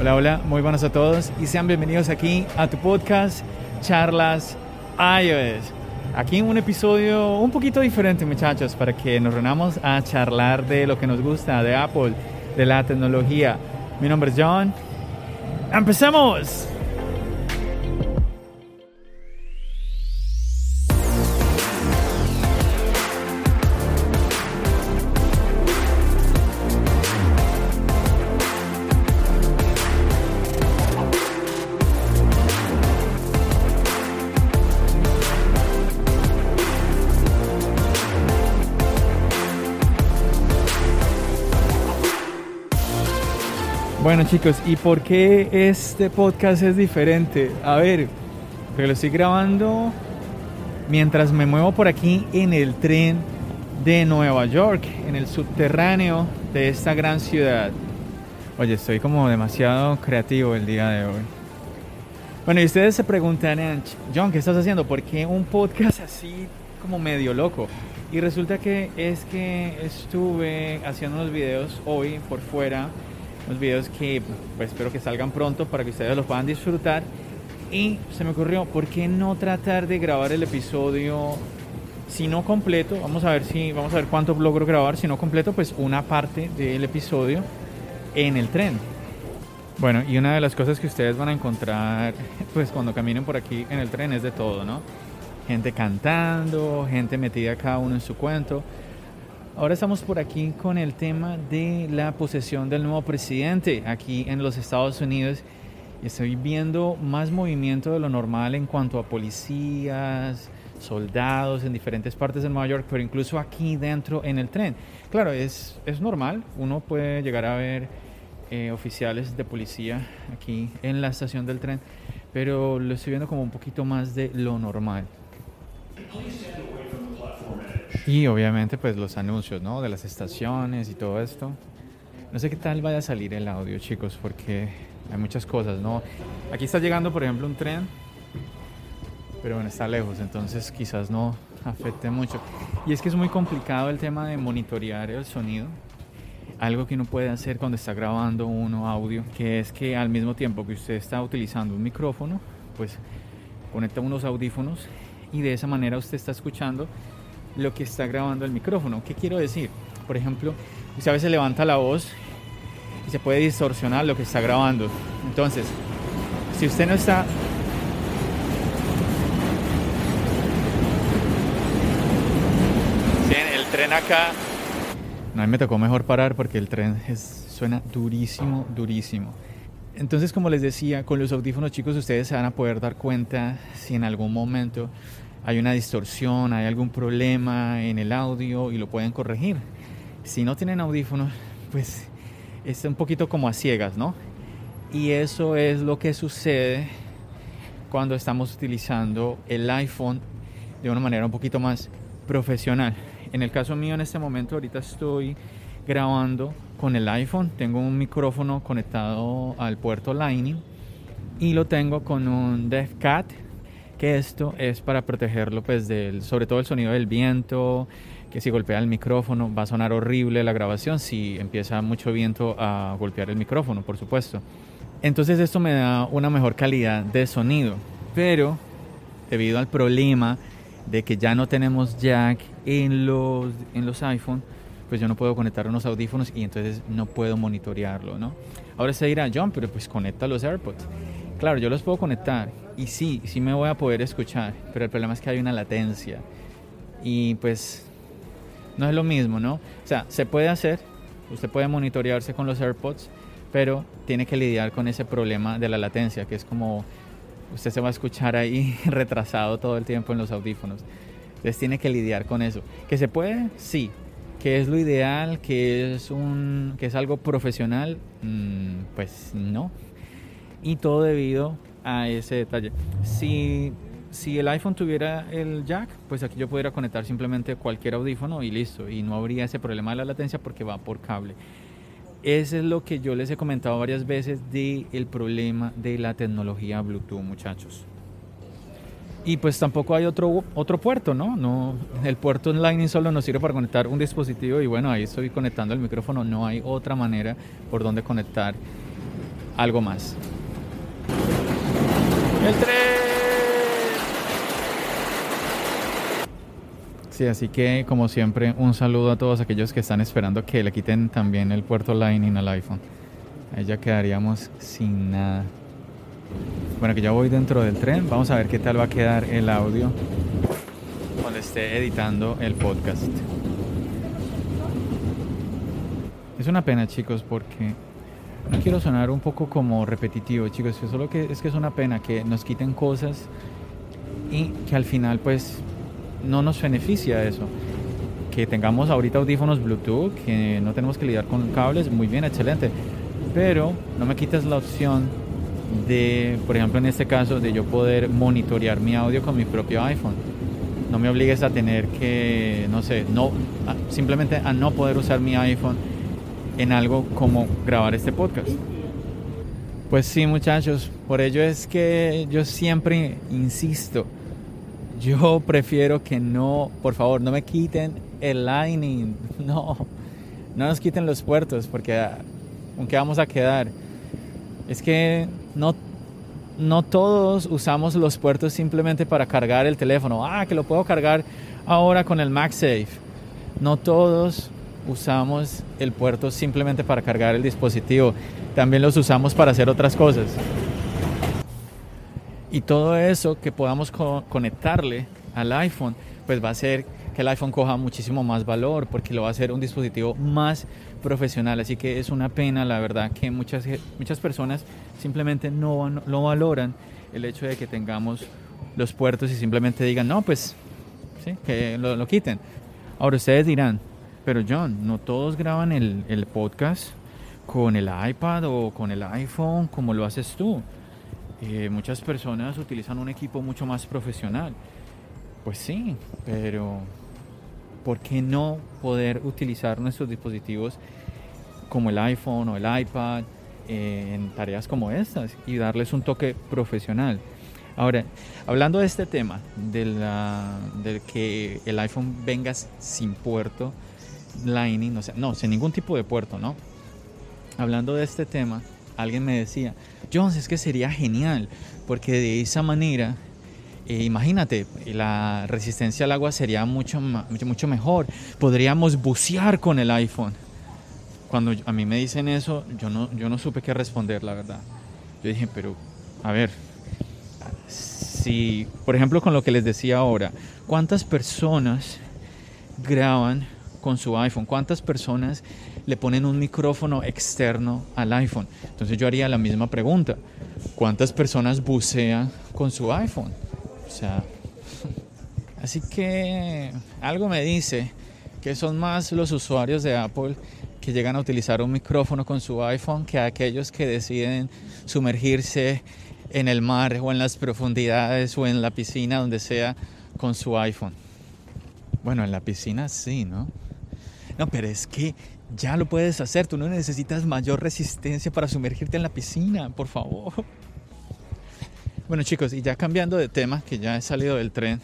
Hola, hola, muy buenos a todos y sean bienvenidos aquí a tu podcast Charlas iOS. Aquí un episodio un poquito diferente, muchachos, para que nos reunamos a charlar de lo que nos gusta, de Apple, de la tecnología. Mi nombre es John. ¡Empecemos! Bueno chicos, ¿y por qué este podcast es diferente? A ver, porque lo estoy grabando mientras me muevo por aquí en el tren de Nueva York, en el subterráneo de esta gran ciudad. Oye, estoy como demasiado creativo el día de hoy. Bueno, y ustedes se preguntarán, John, ¿qué estás haciendo? ¿Por qué un podcast así como medio loco? Y resulta que es que estuve haciendo unos videos hoy por fuera unos videos que pues, espero que salgan pronto para que ustedes los puedan disfrutar. Y se me ocurrió, ¿por qué no tratar de grabar el episodio, si no completo, vamos a ver si, vamos a ver cuánto logro grabar, si no completo, pues una parte del episodio en el tren. Bueno, y una de las cosas que ustedes van a encontrar, pues cuando caminen por aquí en el tren es de todo, ¿no? Gente cantando, gente metida cada uno en su cuento. Ahora estamos por aquí con el tema de la posesión del nuevo presidente aquí en los Estados Unidos. Estoy viendo más movimiento de lo normal en cuanto a policías, soldados en diferentes partes de Nueva York, pero incluso aquí dentro en el tren. Claro, es, es normal, uno puede llegar a ver eh, oficiales de policía aquí en la estación del tren, pero lo estoy viendo como un poquito más de lo normal. Y obviamente pues los anuncios, ¿no? De las estaciones y todo esto. No sé qué tal vaya a salir el audio, chicos, porque hay muchas cosas, ¿no? Aquí está llegando, por ejemplo, un tren, pero bueno, está lejos, entonces quizás no afecte mucho. Y es que es muy complicado el tema de monitorear el sonido. Algo que uno puede hacer cuando está grabando uno audio, que es que al mismo tiempo que usted está utilizando un micrófono, pues conecta unos audífonos y de esa manera usted está escuchando lo que está grabando el micrófono. ¿Qué quiero decir? Por ejemplo, usted a veces levanta la voz y se puede distorsionar lo que está grabando. Entonces, si usted no está el tren acá. No, a mí me tocó mejor parar porque el tren suena durísimo, durísimo. Entonces, como les decía, con los audífonos chicos ustedes se van a poder dar cuenta si en algún momento hay una distorsión, hay algún problema en el audio y lo pueden corregir. Si no tienen audífonos, pues es un poquito como a ciegas, ¿no? Y eso es lo que sucede cuando estamos utilizando el iPhone de una manera un poquito más profesional. En el caso mío en este momento ahorita estoy grabando con el iPhone, tengo un micrófono conectado al puerto Lightning y lo tengo con un DevCat que esto es para protegerlo pues del, sobre todo el sonido del viento, que si golpea el micrófono va a sonar horrible la grabación si empieza mucho viento a golpear el micrófono, por supuesto. Entonces esto me da una mejor calidad de sonido, pero debido al problema de que ya no tenemos jack en los, en los iPhone, pues yo no puedo conectar unos audífonos y entonces no puedo monitorearlo, ¿no? Ahora se dirá, John, pero pues conecta los AirPods. Claro, yo los puedo conectar y sí, sí me voy a poder escuchar, pero el problema es que hay una latencia y pues no es lo mismo, ¿no? O sea, se puede hacer, usted puede monitorearse con los AirPods, pero tiene que lidiar con ese problema de la latencia, que es como usted se va a escuchar ahí retrasado todo el tiempo en los audífonos. Entonces tiene que lidiar con eso. ¿Que se puede? Sí. ¿Que es lo ideal? ¿Que es, un, que es algo profesional? Mm, pues no. Y todo debido a ese detalle. Si, si el iPhone tuviera el jack, pues aquí yo pudiera conectar simplemente cualquier audífono y listo. Y no habría ese problema de la latencia porque va por cable. Ese es lo que yo les he comentado varias veces del el problema de la tecnología Bluetooth, muchachos. Y pues tampoco hay otro, otro puerto, ¿no? no el puerto Lightning solo nos sirve para conectar un dispositivo y bueno, ahí estoy conectando el micrófono. No hay otra manera por donde conectar algo más. El tren. Sí, así que como siempre, un saludo a todos aquellos que están esperando que le quiten también el puerto Lightning al iPhone. Ahí ya quedaríamos sin nada. Bueno, que ya voy dentro del tren. Vamos a ver qué tal va a quedar el audio cuando esté editando el podcast. Es una pena, chicos, porque no quiero sonar un poco como repetitivo, chicos. Solo que es que es una pena que nos quiten cosas y que al final, pues, no nos beneficia eso. Que tengamos ahorita audífonos Bluetooth, que no tenemos que lidiar con cables, muy bien, excelente. Pero no me quites la opción de, por ejemplo, en este caso, de yo poder monitorear mi audio con mi propio iPhone. No me obligues a tener que, no sé, no, simplemente a no poder usar mi iPhone en algo como grabar este podcast. Pues sí, muchachos, por ello es que yo siempre insisto, yo prefiero que no, por favor, no me quiten el Lightning, no, no nos quiten los puertos, porque aunque vamos a quedar, es que no, no todos usamos los puertos simplemente para cargar el teléfono. Ah, que lo puedo cargar ahora con el MagSafe. No todos usamos el puerto simplemente para cargar el dispositivo. También los usamos para hacer otras cosas. Y todo eso que podamos conectarle al iPhone, pues va a hacer que el iPhone coja muchísimo más valor porque lo va a hacer un dispositivo más profesional. Así que es una pena, la verdad, que muchas, muchas personas simplemente no, no valoran el hecho de que tengamos los puertos y simplemente digan, no, pues, sí, que lo, quiten. Ahora ustedes dirán, pero John, no todos graban el, el podcast con el iPad o con el iPhone como lo haces tú. Eh, muchas personas utilizan un equipo mucho más profesional. Pues sí, pero ¿por qué no poder utilizar nuestros dispositivos como el iPhone o el iPad eh, en tareas como estas y darles un toque profesional? Ahora, hablando de este tema, de, la, de que el iPhone venga sin puerto Lightning, o sea, no, sin ningún tipo de puerto, ¿no? Hablando de este tema, alguien me decía, Jones, es que sería genial, porque de esa manera eh, imagínate, la resistencia al agua sería mucho, mucho, mucho mejor. Podríamos bucear con el iPhone. Cuando a mí me dicen eso, yo no, yo no supe qué responder, la verdad. Yo dije, pero, a ver, si, por ejemplo, con lo que les decía ahora, ¿cuántas personas graban con su iPhone? ¿Cuántas personas le ponen un micrófono externo al iPhone? Entonces yo haría la misma pregunta. ¿Cuántas personas bucean con su iPhone? O sea, así que algo me dice que son más los usuarios de Apple que llegan a utilizar un micrófono con su iPhone que aquellos que deciden sumergirse en el mar o en las profundidades o en la piscina, donde sea, con su iPhone. Bueno, en la piscina sí, ¿no? No, pero es que ya lo puedes hacer, tú no necesitas mayor resistencia para sumergirte en la piscina, por favor. Bueno chicos, y ya cambiando de tema, que ya he salido del tren,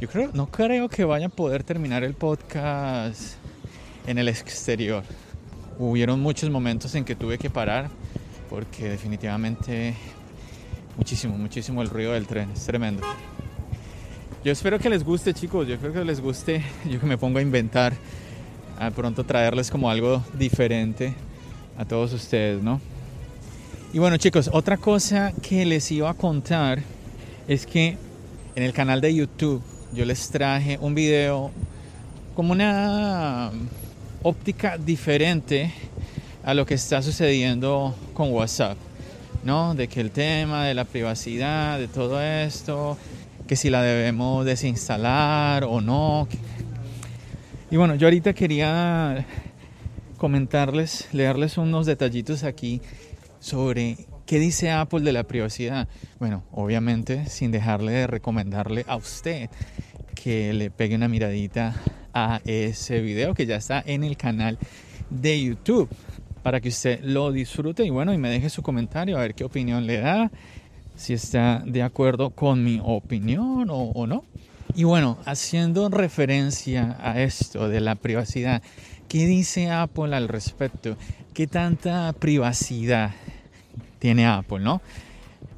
yo creo, no creo que vaya a poder terminar el podcast en el exterior. Hubieron muchos momentos en que tuve que parar porque definitivamente muchísimo, muchísimo el ruido del tren, es tremendo. Yo espero que les guste chicos, yo creo que les guste, yo que me pongo a inventar, a pronto traerles como algo diferente a todos ustedes, ¿no? Y bueno chicos, otra cosa que les iba a contar es que en el canal de YouTube yo les traje un video como una óptica diferente a lo que está sucediendo con WhatsApp, ¿no? De que el tema de la privacidad, de todo esto, que si la debemos desinstalar o no. Y bueno, yo ahorita quería comentarles, leerles unos detallitos aquí sobre qué dice Apple de la privacidad. Bueno, obviamente sin dejarle de recomendarle a usted que le pegue una miradita a ese video que ya está en el canal de YouTube para que usted lo disfrute y bueno, y me deje su comentario a ver qué opinión le da, si está de acuerdo con mi opinión o, o no. Y bueno, haciendo referencia a esto de la privacidad, ¿qué dice Apple al respecto? ¿Qué tanta privacidad tiene Apple, no?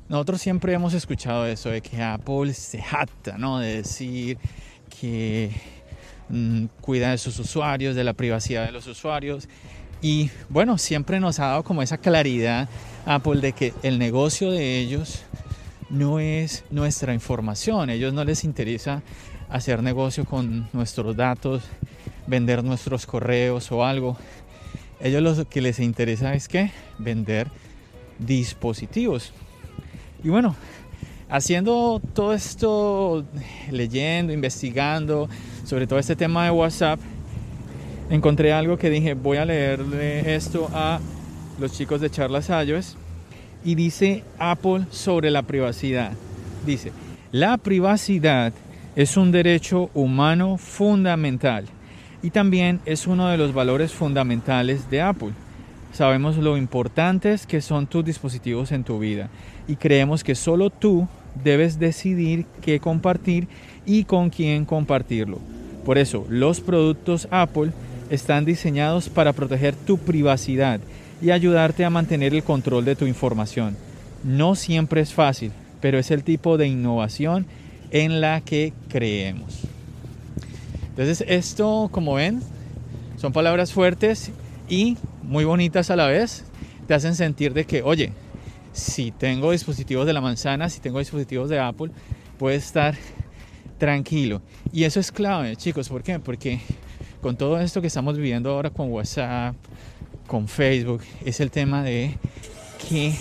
Nosotros siempre hemos escuchado eso de que Apple se jacta, ¿no? De decir que mm, cuida de sus usuarios, de la privacidad de los usuarios. Y bueno, siempre nos ha dado como esa claridad Apple de que el negocio de ellos no es nuestra información. A ellos no les interesa hacer negocio con nuestros datos, vender nuestros correos o algo. ellos lo que les interesa es que vender dispositivos. Y bueno, haciendo todo esto, leyendo, investigando sobre todo este tema de WhatsApp, encontré algo que dije, voy a leerle esto a los chicos de Charlas iOS y dice Apple sobre la privacidad. Dice, la privacidad es un derecho humano fundamental y también es uno de los valores fundamentales de Apple. Sabemos lo importantes que son tus dispositivos en tu vida y creemos que solo tú debes decidir qué compartir y con quién compartirlo. Por eso, los productos Apple están diseñados para proteger tu privacidad y ayudarte a mantener el control de tu información. No siempre es fácil, pero es el tipo de innovación en la que creemos. Entonces esto, como ven, son palabras fuertes y muy bonitas a la vez. Te hacen sentir de que, oye, si tengo dispositivos de la manzana, si tengo dispositivos de Apple, puedes estar tranquilo. Y eso es clave, chicos. ¿Por qué? Porque con todo esto que estamos viviendo ahora con WhatsApp, con Facebook es el tema de que,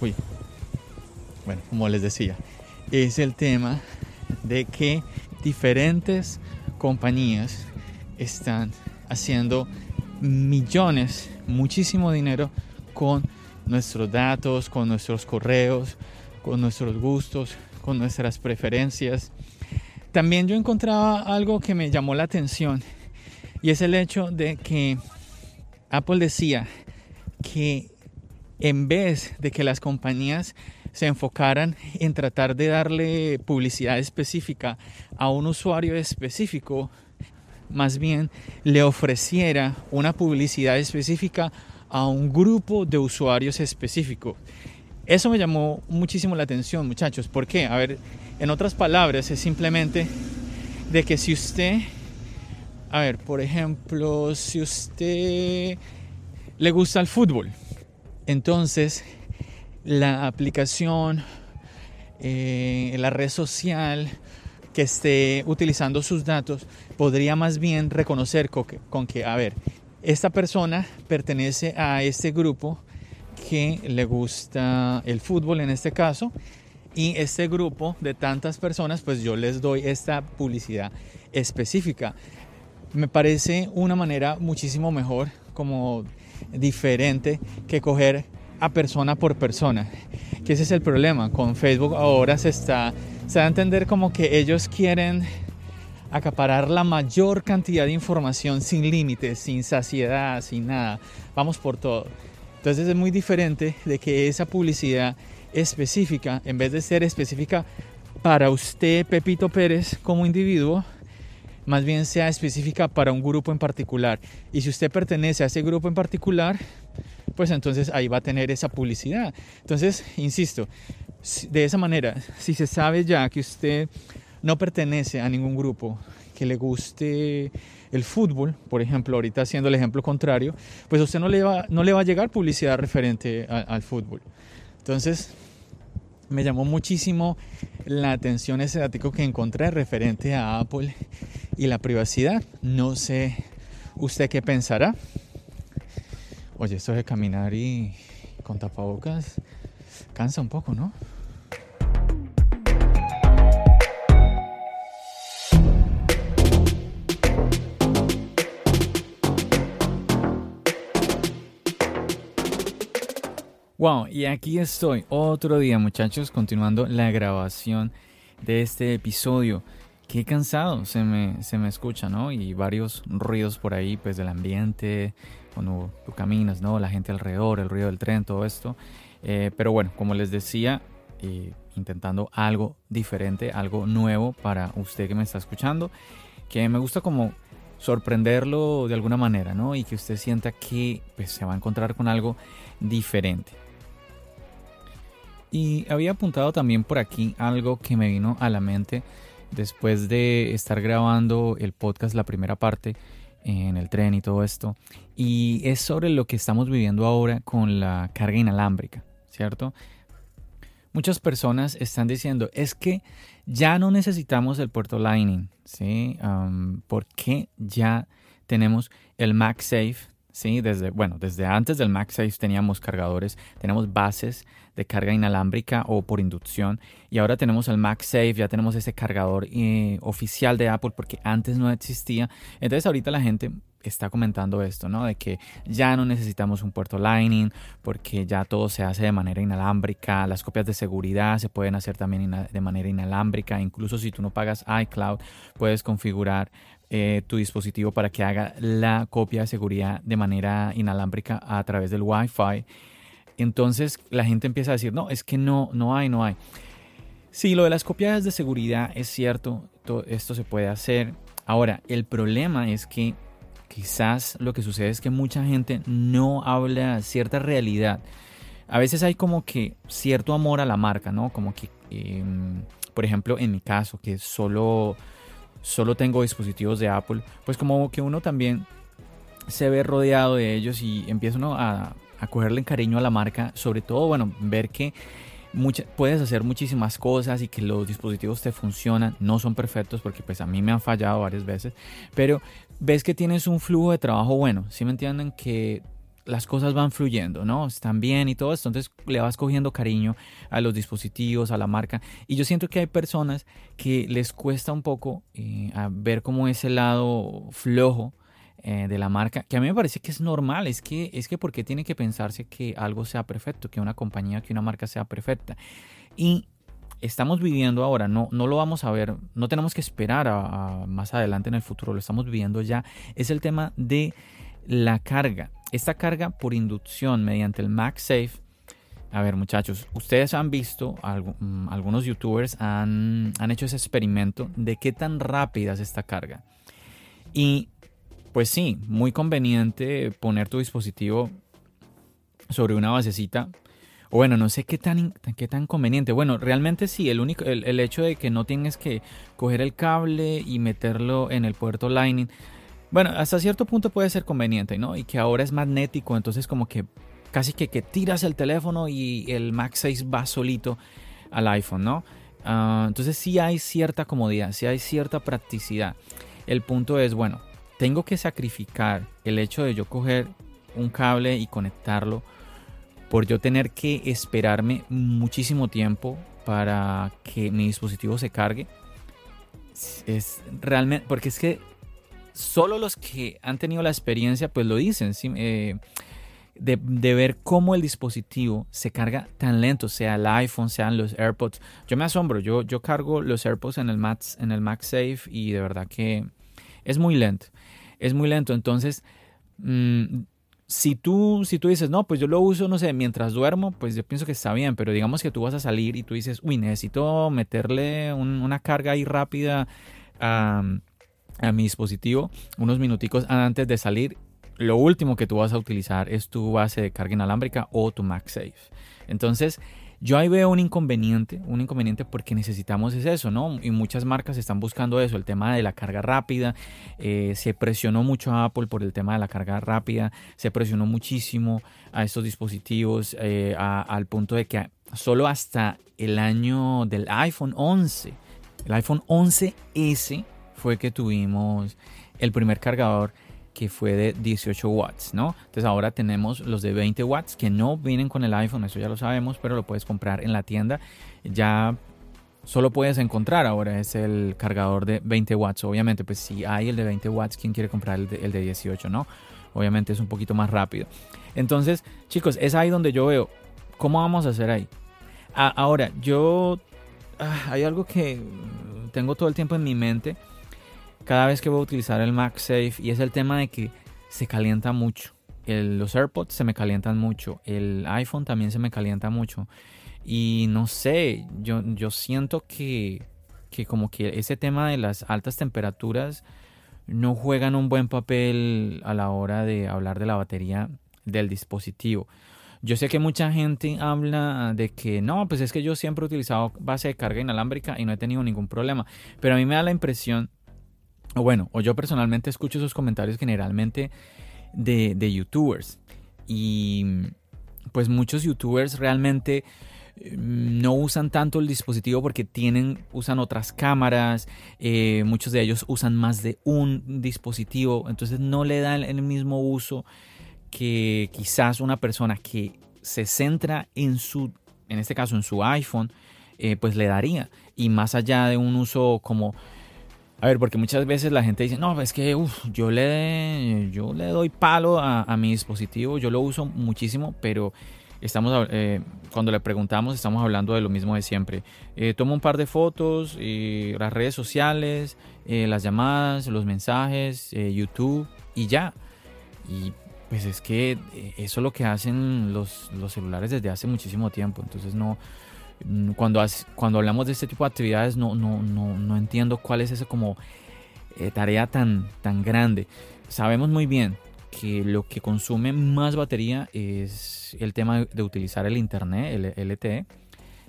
uy, bueno, como les decía, es el tema de que diferentes compañías están haciendo millones, muchísimo dinero con nuestros datos, con nuestros correos, con nuestros gustos, con nuestras preferencias. También yo encontraba algo que me llamó la atención y es el hecho de que Apple decía que en vez de que las compañías se enfocaran en tratar de darle publicidad específica a un usuario específico, más bien le ofreciera una publicidad específica a un grupo de usuarios específico. Eso me llamó muchísimo la atención, muchachos. ¿Por qué? A ver, en otras palabras, es simplemente de que si usted a ver, por ejemplo, si usted le gusta el fútbol, entonces la aplicación, eh, la red social que esté utilizando sus datos podría más bien reconocer con que, con que, a ver, esta persona pertenece a este grupo que le gusta el fútbol en este caso y este grupo de tantas personas pues yo les doy esta publicidad específica me parece una manera muchísimo mejor, como diferente, que coger a persona por persona. Que ese es el problema. Con Facebook ahora se está, se da a entender como que ellos quieren acaparar la mayor cantidad de información sin límites, sin saciedad, sin nada. Vamos por todo. Entonces es muy diferente de que esa publicidad específica, en vez de ser específica para usted, Pepito Pérez, como individuo, más bien sea específica para un grupo en particular. Y si usted pertenece a ese grupo en particular, pues entonces ahí va a tener esa publicidad. Entonces, insisto, de esa manera, si se sabe ya que usted no pertenece a ningún grupo que le guste el fútbol, por ejemplo, ahorita haciendo el ejemplo contrario, pues usted no le va, no le va a llegar publicidad referente al fútbol. Entonces, me llamó muchísimo la atención ese dato que encontré referente a Apple y la privacidad. No sé usted qué pensará. Oye, esto de caminar y con tapabocas cansa un poco, ¿no? Wow, y aquí estoy otro día muchachos, continuando la grabación de este episodio. Qué cansado se me, se me escucha, ¿no? Y varios ruidos por ahí, pues del ambiente, cuando tú caminas, ¿no? La gente alrededor, el ruido del tren, todo esto. Eh, pero bueno, como les decía, eh, intentando algo diferente, algo nuevo para usted que me está escuchando, que me gusta como sorprenderlo de alguna manera, ¿no? Y que usted sienta que pues, se va a encontrar con algo diferente. Y había apuntado también por aquí algo que me vino a la mente después de estar grabando el podcast, la primera parte, en el tren y todo esto. Y es sobre lo que estamos viviendo ahora con la carga inalámbrica, ¿cierto? Muchas personas están diciendo, es que ya no necesitamos el puerto Lightning, ¿sí? porque ya tenemos el MagSafe, ¿sí? Desde, bueno, desde antes del MagSafe teníamos cargadores, tenemos bases de carga inalámbrica o por inducción. Y ahora tenemos el MagSafe, ya tenemos ese cargador eh, oficial de Apple porque antes no existía. Entonces ahorita la gente está comentando esto, ¿no? De que ya no necesitamos un puerto Lightning porque ya todo se hace de manera inalámbrica, las copias de seguridad se pueden hacer también de manera inalámbrica, incluso si tú no pagas iCloud puedes configurar eh, tu dispositivo para que haga la copia de seguridad de manera inalámbrica a través del Wi-Fi. Entonces la gente empieza a decir, no, es que no, no hay, no hay. Sí, lo de las copias de seguridad es cierto, todo esto se puede hacer. Ahora, el problema es que quizás lo que sucede es que mucha gente no habla cierta realidad. A veces hay como que cierto amor a la marca, ¿no? Como que, em, por ejemplo, en mi caso, que solo, solo tengo dispositivos de Apple, pues como que uno también se ve rodeado de ellos y empieza uno a, a cogerle cariño a la marca, sobre todo, bueno, ver que puedes hacer muchísimas cosas y que los dispositivos te funcionan, no son perfectos porque pues a mí me han fallado varias veces, pero ves que tienes un flujo de trabajo bueno, si me entienden que las cosas van fluyendo, ¿no? Están bien y todo esto, entonces le vas cogiendo cariño a los dispositivos, a la marca. Y yo siento que hay personas que les cuesta un poco eh, ver como ese lado flojo eh, de la marca, que a mí me parece que es normal, es que, es que porque tiene que pensarse que algo sea perfecto, que una compañía, que una marca sea perfecta. Y estamos viviendo ahora, no, no lo vamos a ver, no tenemos que esperar a, más adelante en el futuro, lo estamos viviendo ya, es el tema de la carga. Esta carga por inducción mediante el MagSafe. A ver muchachos, ustedes han visto, mm, algunos youtubers han, han hecho ese experimento de qué tan rápida es esta carga. Y pues sí, muy conveniente poner tu dispositivo sobre una basecita. O bueno, no sé qué tan, qué tan conveniente. Bueno, realmente sí, el, único, el, hecho de que no tienes que coger el cable y meterlo en el puerto Lightning. Bueno, hasta cierto punto puede ser conveniente, ¿no? Y que ahora es magnético, entonces como que casi que, que tiras el teléfono y el Max 6 va solito al iPhone, ¿no? Ah, entonces sí hay cierta comodidad, sí hay cierta practicidad. El punto es, bueno, tengo que sacrificar el hecho de yo coger un cable y conectarlo por yo tener que esperarme muchísimo tiempo para que mi dispositivo se cargue. Es realmente, porque es que solo los que han tenido la experiencia pues lo dicen, eh, de, ver cómo el dispositivo se carga tan lento, sea el iPhone, sean los AirPods. Yo me asombro, yo, yo cargo los AirPods en el, Max, en el MagSafe y de verdad que es muy lento es muy lento. Entonces, mm, si, tú, si tú dices, no, pues yo lo uso, no sé, mientras duermo, pues yo pienso que está bien, pero digamos que tú vas a salir y tú dices, uy, necesito meterle una carga ahí rápida a, a mi dispositivo, unos minuticos antes de salir. Lo último que tú vas a utilizar es tu base de carga inalámbrica o tu MagSafe. Entonces, yo ahí veo un inconveniente, un inconveniente porque necesitamos es eso, ¿no? Y muchas marcas están buscando eso, el tema de la carga rápida. Eh, se presionó mucho a Apple por el tema de la carga rápida, se presionó muchísimo a estos dispositivos eh, al punto de que solo hasta el año del iPhone 11, el iPhone 11S fue que tuvimos el primer cargador que fue de 18 watts, ¿no? Entonces ahora tenemos los de 20 watts que no vienen con el iPhone, eso ya lo sabemos, pero lo puedes comprar en la tienda. Ya solo puedes encontrar ahora es el cargador de 20 watts. Obviamente, pues si hay el de 20 watts, ¿quién quiere comprar el de, el de 18, no? Obviamente es un poquito más rápido. Entonces, chicos, es ahí donde yo veo, ¿cómo vamos a hacer ahí? ahora, yo... Ah, hay algo que tengo todo el tiempo en mi mente cada vez que voy a utilizar el MagSafe y es el tema de que se calienta mucho. los AirPods se me calientan mucho, el iPhone también se me calienta mucho. Y no sé, yo, yo siento que, que como que ese tema de las altas temperaturas no juegan un buen papel a la hora de hablar de la batería del dispositivo. Yo sé que mucha gente habla de que no, pues es que yo siempre he utilizado base de carga inalámbrica y no he tenido ningún problema. Pero a mí me da la impresión, o bueno, o yo personalmente escucho esos comentarios generalmente de, de youtubers. Y pues muchos youtubers realmente no usan tanto el dispositivo porque tienen, usan otras cámaras, eh, muchos de ellos usan más de un dispositivo, entonces no le dan el mismo uso que quizás una persona que se centra en su, en este caso en su iPhone, eh, pues le daría. Y más allá de un uso como... A ver, porque muchas veces la gente dice, no, es que yo, le, yo le doy palo a, a mi dispositivo, yo lo uso muchísimo, pero estamos eh, cuando le preguntamos estamos hablando de lo mismo de siempre. Eh, toma un par de fotos, y las redes sociales, eh, las llamadas, los mensajes, YouTube y ya. Y pues es que eso es lo que hacen los, los celulares desde hace muchísimo tiempo. Entonces no cuando, cuando hablamos de este tipo de actividades no, no, no, no entiendo cuál es esa como tarea tan, tan grande. Sabemos muy bien que lo que consume más batería es el tema de utilizar el internet, el LTE,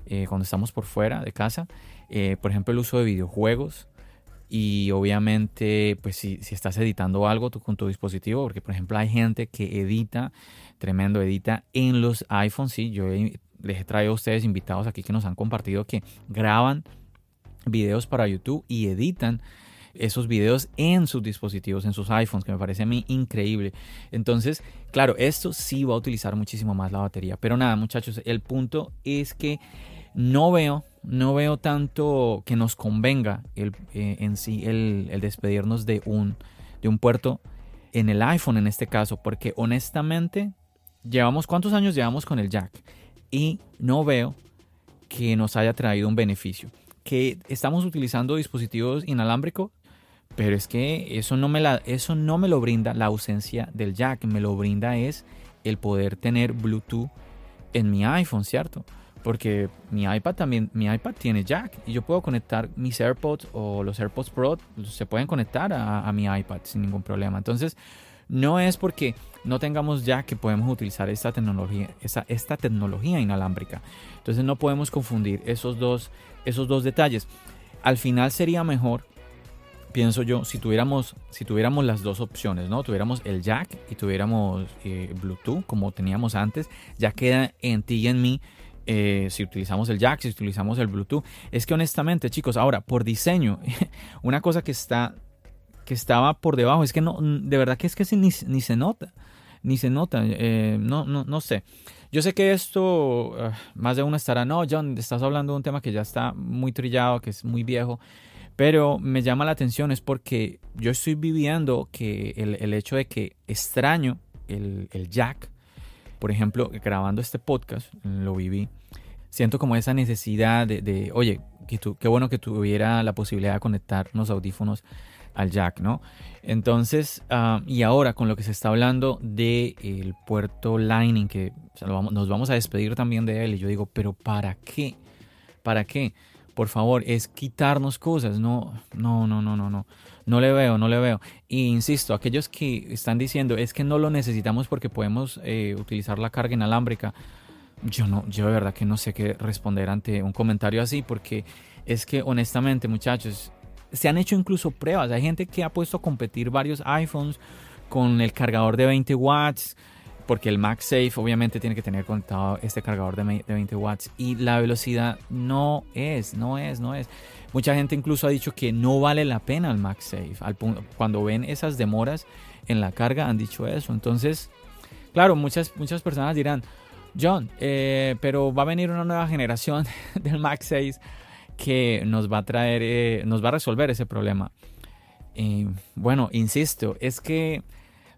eh, cuando estamos por fuera de casa. Eh, por ejemplo, el uso de videojuegos. Y obviamente, pues si, si estás editando algo con tu dispositivo, porque por ejemplo hay gente que edita, tremendo, edita en los iPhones. Sí, yo les traído a ustedes invitados aquí que nos han compartido que graban videos para YouTube y editan esos videos en sus dispositivos, en sus iPhones, que me parece a mí increíble. Entonces, claro, esto sí va a utilizar muchísimo más la batería. Pero nada, muchachos, el punto es que no veo, no veo tanto que nos convenga el, eh, en sí el, despedirnos de un, de un puerto en el iPhone en este caso, porque honestamente, llevamos, ¿cuántos años llevamos con el jack? Y no veo que nos haya traído un beneficio. Que estamos utilizando dispositivos inalámbricos, pero es que eso no, me la, eso no me lo brinda la ausencia del jack, me lo brinda es el poder tener Bluetooth en mi iPhone, ¿cierto? Porque mi iPad también, mi iPad tiene jack y yo puedo conectar mis AirPods o los AirPods Pro, se pueden conectar a, mi iPad sin ningún problema. Entonces, no es porque no tengamos jack que podemos utilizar esta tecnología, esa, esta tecnología inalámbrica. Entonces no podemos confundir esos dos, esos dos detalles. Al final sería mejor pienso yo, si tuviéramos, si tuviéramos las dos opciones, ¿no? Tuviéramos el jack y tuviéramos eh, Bluetooth como teníamos antes, ya queda en ti y en mí eh, si utilizamos el jack, si utilizamos el Bluetooth. Es que honestamente, chicos, ahora, por diseño, una cosa que está que estaba por debajo, es que no, de verdad que es que ni, ni se nota, ni se nota, eh, no, no, no sé. Yo sé que esto, ah, más de uno estará, no, John, estás hablando de un tema que ya está muy trillado, que es muy viejo. Pero me llama la atención es porque yo estoy viviendo que el, hecho de que extraño el, jack, por ejemplo, grabando este podcast, lo viví, siento como esa necesidad de, oye, que qué bueno que tuviera la posibilidad de conectar los audífonos al jack, ¿no? Entonces, ah, y ahora con lo que se está hablando del el puerto Lightning, que nos vamos a despedir también de él, y yo digo, pero ¿para qué? ¿Para qué? por favor, es quitarnos cosas. No, no, no, no, no, no. No le veo, no le veo. Y insisto, aquellos que están diciendo es que no lo necesitamos porque podemos eh, utilizar la carga inalámbrica. Yo no, yo de verdad que no sé qué responder ante un comentario así porque es que honestamente, muchachos, se han hecho incluso pruebas. Hay gente que ha puesto a competir varios iPhones con el cargador de 20 watts porque el MagSafe obviamente tiene que tener conectado este cargador de 20 watts y la velocidad no es, no es, no es. Mucha gente incluso ha dicho que no vale la pena el MagSafe. Al cuando ven esas demoras en la carga han dicho eso. Entonces, claro, muchas, muchas personas dirán, John, eh, pero va a venir una nueva generación del MagSafe que nos va a traer, eh, nos va a resolver ese problema. Y bueno, insisto, es que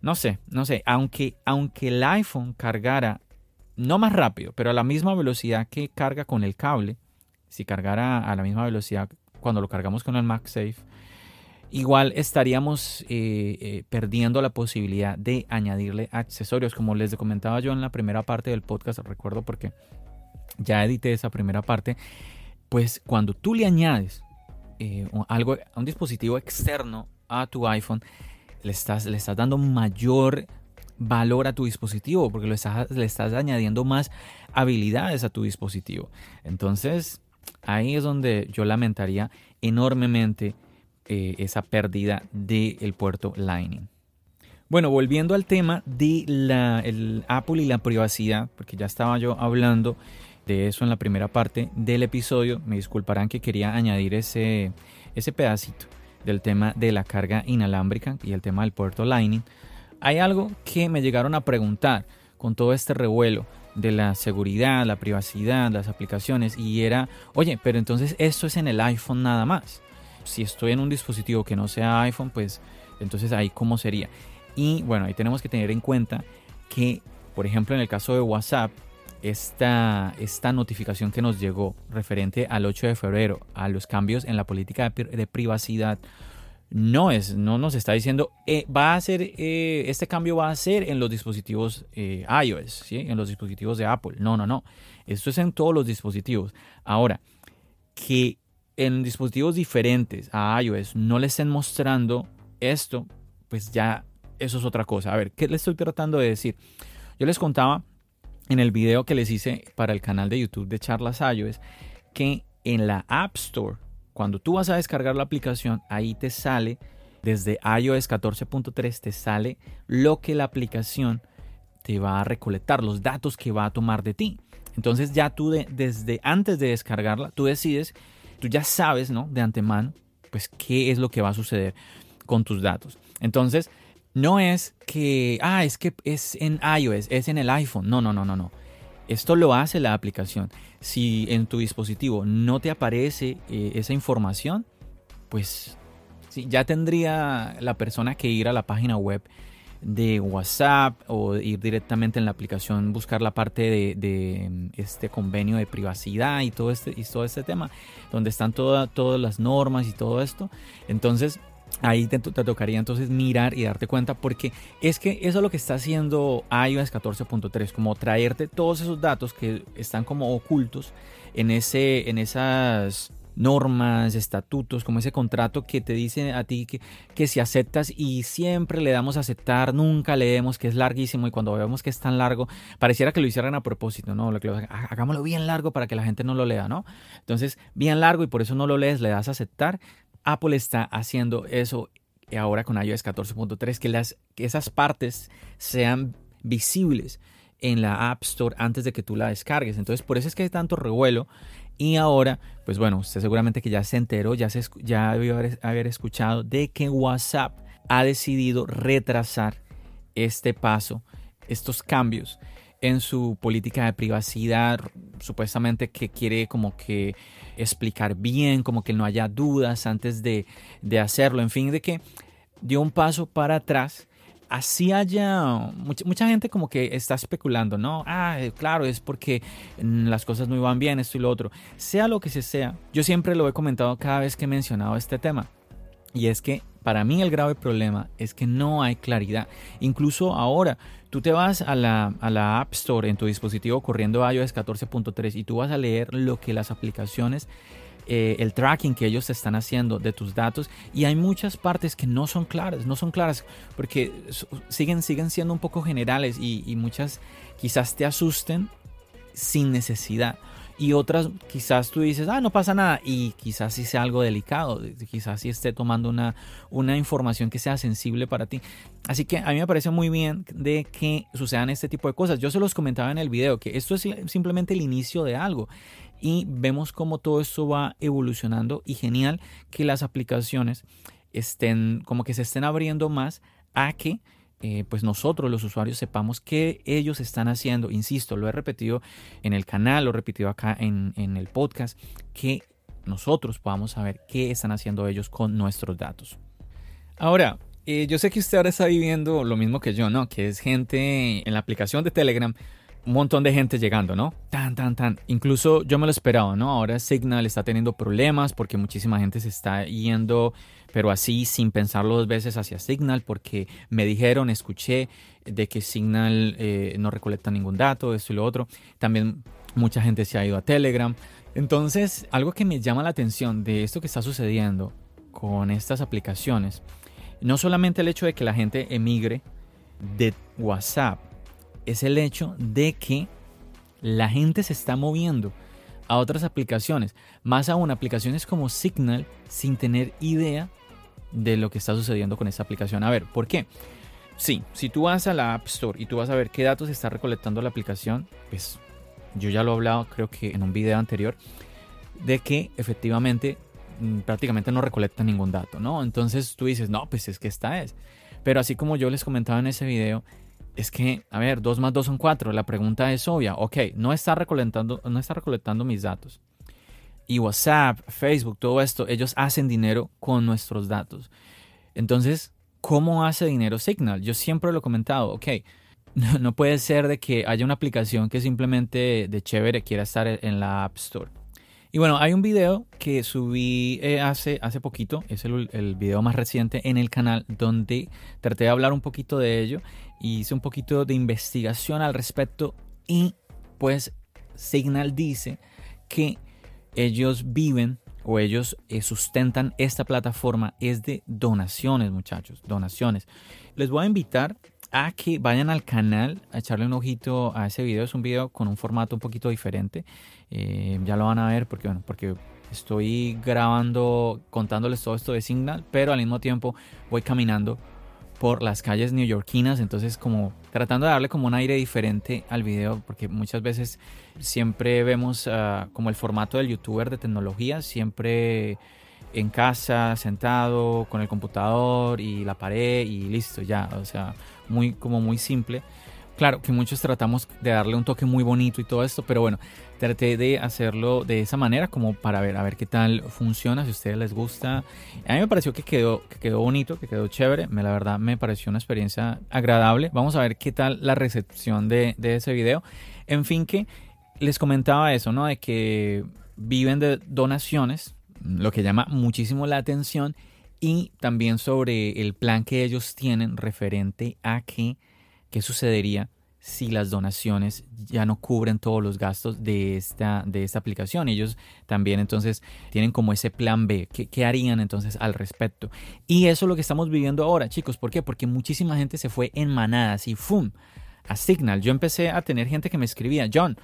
no sé, no sé, aunque, aunque el iPhone cargara no más rápido, pero a la misma velocidad que carga con el cable, si cargara a la misma velocidad cuando lo cargamos con el MagSafe, igual estaríamos eh, eh, perdiendo la posibilidad de añadirle accesorios, como les comentaba yo en la primera parte del podcast, recuerdo porque ya edité esa primera parte, pues cuando tú le añades eh, algo, un dispositivo externo a tu iPhone, le estás, le estás dando mayor valor a tu dispositivo porque le estás, le estás añadiendo más habilidades a tu dispositivo. Entonces, ahí es donde yo lamentaría enormemente eh, esa pérdida del puerto Lightning. Bueno, volviendo al tema de la, el Apple y la privacidad, porque ya estaba yo hablando de eso en la primera parte del episodio, me disculparán que quería añadir ese, ese pedacito del tema de la carga inalámbrica y el tema del puerto Lightning. Hay algo que me llegaron a preguntar con todo este revuelo de la seguridad, la privacidad, las aplicaciones y era, oye, pero entonces esto es en el iPhone nada más si estoy en un dispositivo que no sea iPhone, pues entonces ahí cómo sería. Y bueno, ahí tenemos que tener en cuenta que, por ejemplo, en el caso de WhatsApp, esta, esta notificación que nos llegó referente al 8 de febrero a los cambios en la política de, privacidad no es, no nos está diciendo eh, va a ser eh, este cambio va a ser en los dispositivos eh, iOS, ¿sí? en los dispositivos de Apple. No, no, no. Esto es en todos los dispositivos. Ahora, que en dispositivos diferentes a iOS no le estén mostrando esto, pues ya eso es otra cosa. A ver, ¿qué les estoy tratando de decir? Yo les contaba en el video que les hice para el canal de YouTube de Charlas iOS que en la App Store, cuando tú vas a descargar la aplicación, ahí te sale desde iOS 14.3 te sale lo que la aplicación te va a recolectar, los datos que va a tomar de ti. Entonces ya tú desde antes de descargarla, tú decides tú ya sabes, ¿no? De antemano, pues qué es lo que va a suceder con tus datos. Entonces, no es que, ah, es que es en iOS, es en el iPhone. No, no, no, no, no. Esto lo hace la aplicación. Si en tu dispositivo no te aparece eh, esa información, pues ya tendría la persona que ir a la página web de WhatsApp o ir directamente en la aplicación, buscar la parte de, mm, este convenio de privacidad y todo este, y todo este tema, donde están todas las normas y todo esto. Entonces, ahí te, tocaría entonces mirar y darte cuenta porque es que eso es lo que está haciendo iOS 14.3 como traerte todos esos datos que están como ocultos en ese en esas normas, estatutos, como ese contrato que te dice a ti que, que si aceptas y siempre le damos a aceptar, nunca leemos que es larguísimo y cuando vemos que es tan largo, pareciera que lo hicieran a propósito, ¿no? Hagámoslo bien largo para que la gente no lo lea, ¿no? Entonces, bien largo y por eso no lo lees, le das a aceptar. Apple está haciendo eso ahora con iOS 14.3, que, esas partes sean visibles en la App Store antes de que tú la descargues. Entonces, por eso es que hay tanto revuelo y ahora, pues bueno, usted seguramente que ya se enteró, ya, se, ya debió haber, escuchado de que WhatsApp ha decidido retrasar este paso, estos cambios en su política de privacidad, supuestamente que quiere como que explicar bien, como que no haya dudas antes de, de hacerlo, en fin, de que dio un paso para atrás así haya mucha, mucha, gente como que está especulando, ¿no? Ah, eh, claro, es porque las cosas no iban bien, esto y lo otro. Sea lo que sea, yo siempre lo he comentado cada vez que he mencionado este tema. Y es que para mí el grave problema es que no hay claridad. Incluso ahora, tú te vas a la, a la App Store en tu dispositivo corriendo iOS 14.3 y tú vas a leer lo que las aplicaciones eh, el tracking que ellos están haciendo de tus datos y hay muchas partes que no son claras, no son claras porque siguen, siguen siendo un poco generales y muchas quizás te asusten sin necesidad y otras quizás tú dices, ah, no pasa nada, y quizás sí sea algo delicado, quizás sí esté tomando una, una información que sea sensible para ti. Así que a mí me parece muy bien de que sucedan este tipo de cosas. Yo se los comentaba en el video que esto es simplemente el inicio de algo y vemos cómo todo esto va evolucionando y genial que las aplicaciones estén como que se estén abriendo más a que eh, pues nosotros los usuarios sepamos qué ellos están haciendo. Insisto, lo he repetido en el canal, lo he repetido acá en, el podcast, que nosotros podamos saber qué están haciendo ellos con nuestros datos. Ahora, eh, yo sé que usted ahora está viviendo lo mismo que yo, ¿no? Que es gente en la aplicación de Telegram un montón de gente llegando, ¿no? Tan, tan, tan. Incluso yo me lo esperaba, ¿no? Ahora Signal está teniendo problemas porque muchísima gente se está yendo, pero así sin pensarlo dos veces hacia Signal porque me dijeron, escuché de que Signal eh, no recolecta ningún dato, esto y lo otro. También mucha gente se ha ido a Telegram. Entonces, algo que me llama la atención de esto que está sucediendo con estas aplicaciones, no solamente el hecho de que la gente emigre de WhatsApp, es el hecho de que la gente se está moviendo a otras aplicaciones, más aún aplicaciones como Signal, sin tener idea de lo que está sucediendo con esta aplicación. A ver, ¿por qué? Sí, si tú vas a la App Store y tú vas a ver qué datos está recolectando la aplicación, pues yo ya lo he hablado creo que en un video anterior, de que efectivamente mm, prácticamente no recolecta ningún dato, ¿no? Entonces tú dices, no, pues es que esta es. Pero así como yo les comentaba en ese video, es que, a ver, 2 más 2 son 4. La pregunta es obvia. Ok, no está recolectando, no está recolectando mis datos. Y WhatsApp, Facebook, todo esto, ellos hacen dinero con nuestros datos. Entonces, ¿cómo hace dinero Signal? Yo siempre lo he comentado. Ok, no, puede ser de que haya una aplicación que simplemente de chévere quiera estar en la App Store. Y bueno, hay un video que subí eh, hace, hace poquito, es el, el, video más reciente en el canal, donde traté de hablar un poquito de ello hice un poquito de investigación al respecto y pues Signal dice que ellos viven o ellos eh, sustentan esta plataforma es de donaciones muchachos, donaciones. Les voy a invitar a que vayan al canal a echarle un ojito a ese video. Es un video con un formato un poquito diferente. Eh, ya lo van a ver porque, bueno, porque estoy grabando, contándoles todo esto de Signal, pero al mismo tiempo voy caminando por las calles neoyorquinas, entonces como tratando de darle como un aire diferente al video, porque muchas veces siempre vemos ah, como el formato del youtuber de tecnología, siempre en casa, sentado, con el computador y la pared y listo, ya, o sea, muy como muy simple. Claro que muchos tratamos de darle un toque muy bonito y todo esto, pero bueno, traté de hacerlo de esa manera como para ver a ver qué tal funciona, si a ustedes les gusta. A mí me pareció que quedó, que quedó bonito, que quedó chévere, me, la verdad me pareció una experiencia agradable. Vamos a ver qué tal la recepción de, de ese video. En fin que les comentaba eso, ¿no? De que viven de donaciones, lo que llama muchísimo la atención y también sobre el plan que ellos tienen referente a que ¿Qué sucedería si las donaciones ya no cubren todos los gastos de esta, de esta aplicación? Ellos también entonces tienen como ese plan B. ¿Qué, harían entonces al respecto? Y eso es lo que estamos viviendo ahora, chicos. ¿Por qué? Porque muchísima gente se fue en manadas y ¡fum! A Signal. Yo empecé a tener gente que me escribía, John,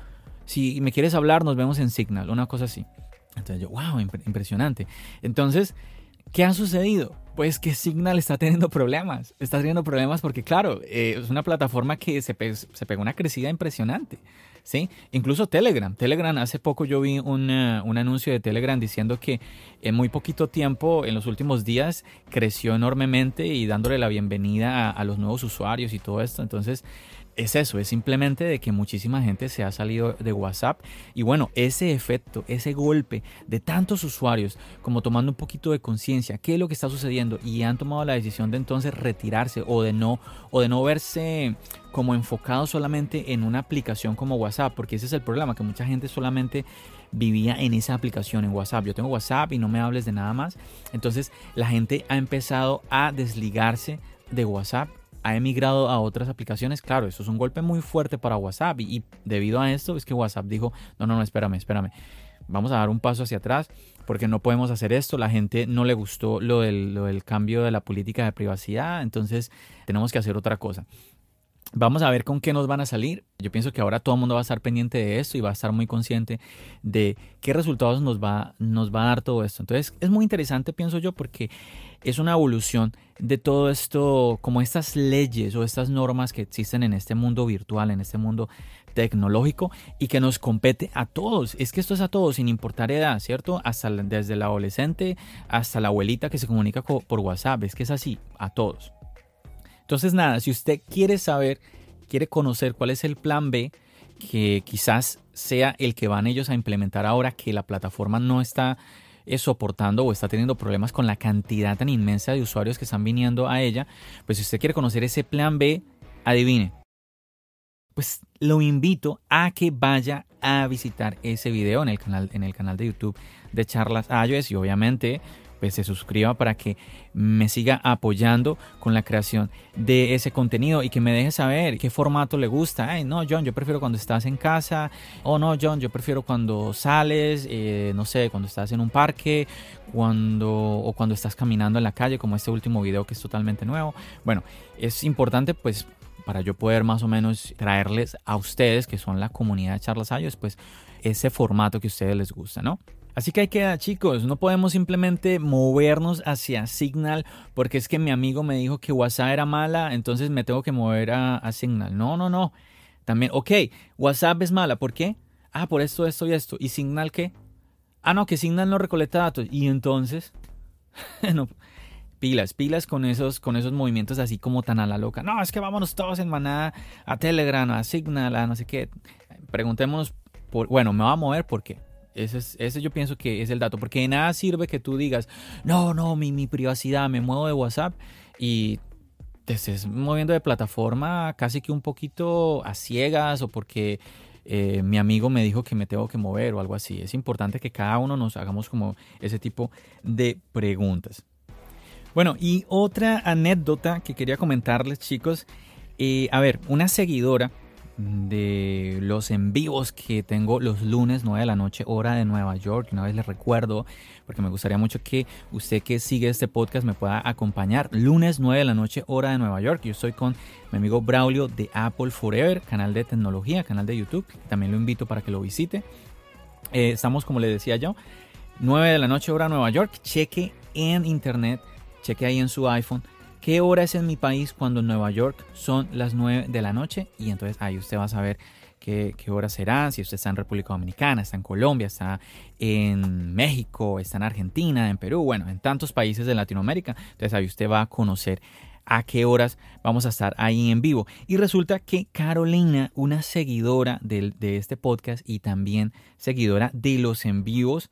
si me quieres hablar, nos vemos en Signal, una cosa así. Entonces yo, wow, impresionante. Entonces, ¿qué ha sucedido? Pues que Signal está teniendo problemas. Está teniendo problemas porque, claro, eh, es una plataforma que se, pegó una crecida impresionante. ¿sí? Incluso Telegram. Telegram, hace poco yo vi un, un, anuncio de Telegram diciendo que en muy poquito tiempo, en los últimos días, creció enormemente y dándole la bienvenida a los nuevos usuarios y todo esto. Entonces, es eso, es simplemente de que muchísima gente se ha salido de WhatsApp y bueno, ese efecto, ese golpe de tantos usuarios como tomando un poquito de conciencia, qué es lo que está sucediendo y han tomado la decisión de entonces retirarse o de no o de no verse como enfocado solamente en una aplicación como WhatsApp, porque ese es el problema, que mucha gente solamente vivía en esa aplicación en WhatsApp. Yo tengo WhatsApp y no me hables de nada más. Entonces la gente ha empezado a desligarse de WhatsApp ha emigrado a otras aplicaciones, claro, eso es un golpe muy fuerte para WhatsApp y, debido a esto es que WhatsApp dijo, no, no, no, espérame, espérame, vamos a dar un paso hacia atrás porque no podemos hacer esto, la gente no le gustó lo del, lo del cambio de la política de privacidad, entonces tenemos que hacer otra cosa. Vamos a ver con qué nos van a salir. Yo pienso que ahora todo el mundo va a estar pendiente de esto y va a estar muy consciente de qué resultados nos va, nos va a dar todo esto. Entonces es muy interesante, pienso yo, porque es una evolución de todo esto, como estas leyes o estas normas que existen en este mundo virtual, en este mundo tecnológico y que nos compete a todos. Es que esto es a todos, sin importar edad, ¿cierto? Hasta desde el adolescente hasta la abuelita que se comunica por WhatsApp. Es que es así, a todos. Entonces, nada, si usted quiere saber, quiere conocer cuál es el plan B, que quizás sea el que van ellos a implementar ahora que la plataforma no está eh, soportando o está teniendo problemas con la cantidad tan inmensa de usuarios que están viniendo a ella, pues si usted quiere conocer ese plan B, adivine. pues lo invito a que vaya a visitar ese video en el canal, en el canal de YouTube de Charlas iOS y obviamente pues se suscriba para que me siga apoyando con la creación de ese contenido y que me deje saber qué formato le gusta. No, John, yo prefiero cuando estás en casa. O no, John, yo prefiero cuando sales, eh, no sé, cuando estás en un parque, cuando o cuando estás caminando en la calle, como este último video que es totalmente nuevo. Bueno, es importante pues para yo poder más o menos traerles a ustedes, que son la comunidad de Charlas Ayos, pues ese formato que a ustedes les gusta, ¿no? Así que hay que, chicos, no podemos simplemente movernos hacia Signal porque es que mi amigo me dijo que WhatsApp era mala, entonces me tengo que mover a, Signal. No, no, no. También, ok, WhatsApp es mala, ¿por qué? Ah, por esto, esto y esto. ¿Y Signal qué? Ah, no, que Signal no recolecta datos. Y entonces, no, pilas, pilas con esos, con esos movimientos así como tan a la loca. No, es que vámonos todos en manada a Telegram, a Signal, a no sé qué. Preguntémonos, por, bueno, me va a mover por qué. Ese, es, ese yo pienso que es el dato, porque de nada sirve que tú digas, no, no, mi, mi privacidad, me muevo de WhatsApp y te estés moviendo de plataforma casi que un poquito a ciegas o porque eh, mi amigo me dijo que me tengo que mover o algo así. Es importante que cada uno nos hagamos como ese tipo de preguntas. Bueno, y otra anécdota que quería comentarles chicos, eh, a ver, una seguidora de los en que tengo los lunes 9 de la noche hora de Nueva York. Una vez les recuerdo, porque me gustaría mucho que usted que sigue este podcast me pueda acompañar. Lunes 9 de la noche hora de Nueva York. Yo estoy con mi amigo Braulio de Apple Forever, canal de tecnología, canal de YouTube. También lo invito para que lo visite. Eh, estamos, como le decía yo, 9 de la noche hora de Nueva York. Cheque en internet, cheque ahí en su iPhone qué hora es en mi país cuando en Nueva York son las 9 de la noche y entonces ahí usted va a saber qué, qué hora será, si usted está en República Dominicana, está en Colombia, está en México, está en Argentina, en Perú, bueno, en tantos países de Latinoamérica, entonces ahí usted va a conocer a qué horas vamos a estar ahí en vivo. Y resulta que Carolina, una seguidora de, este podcast y también seguidora de los en vivos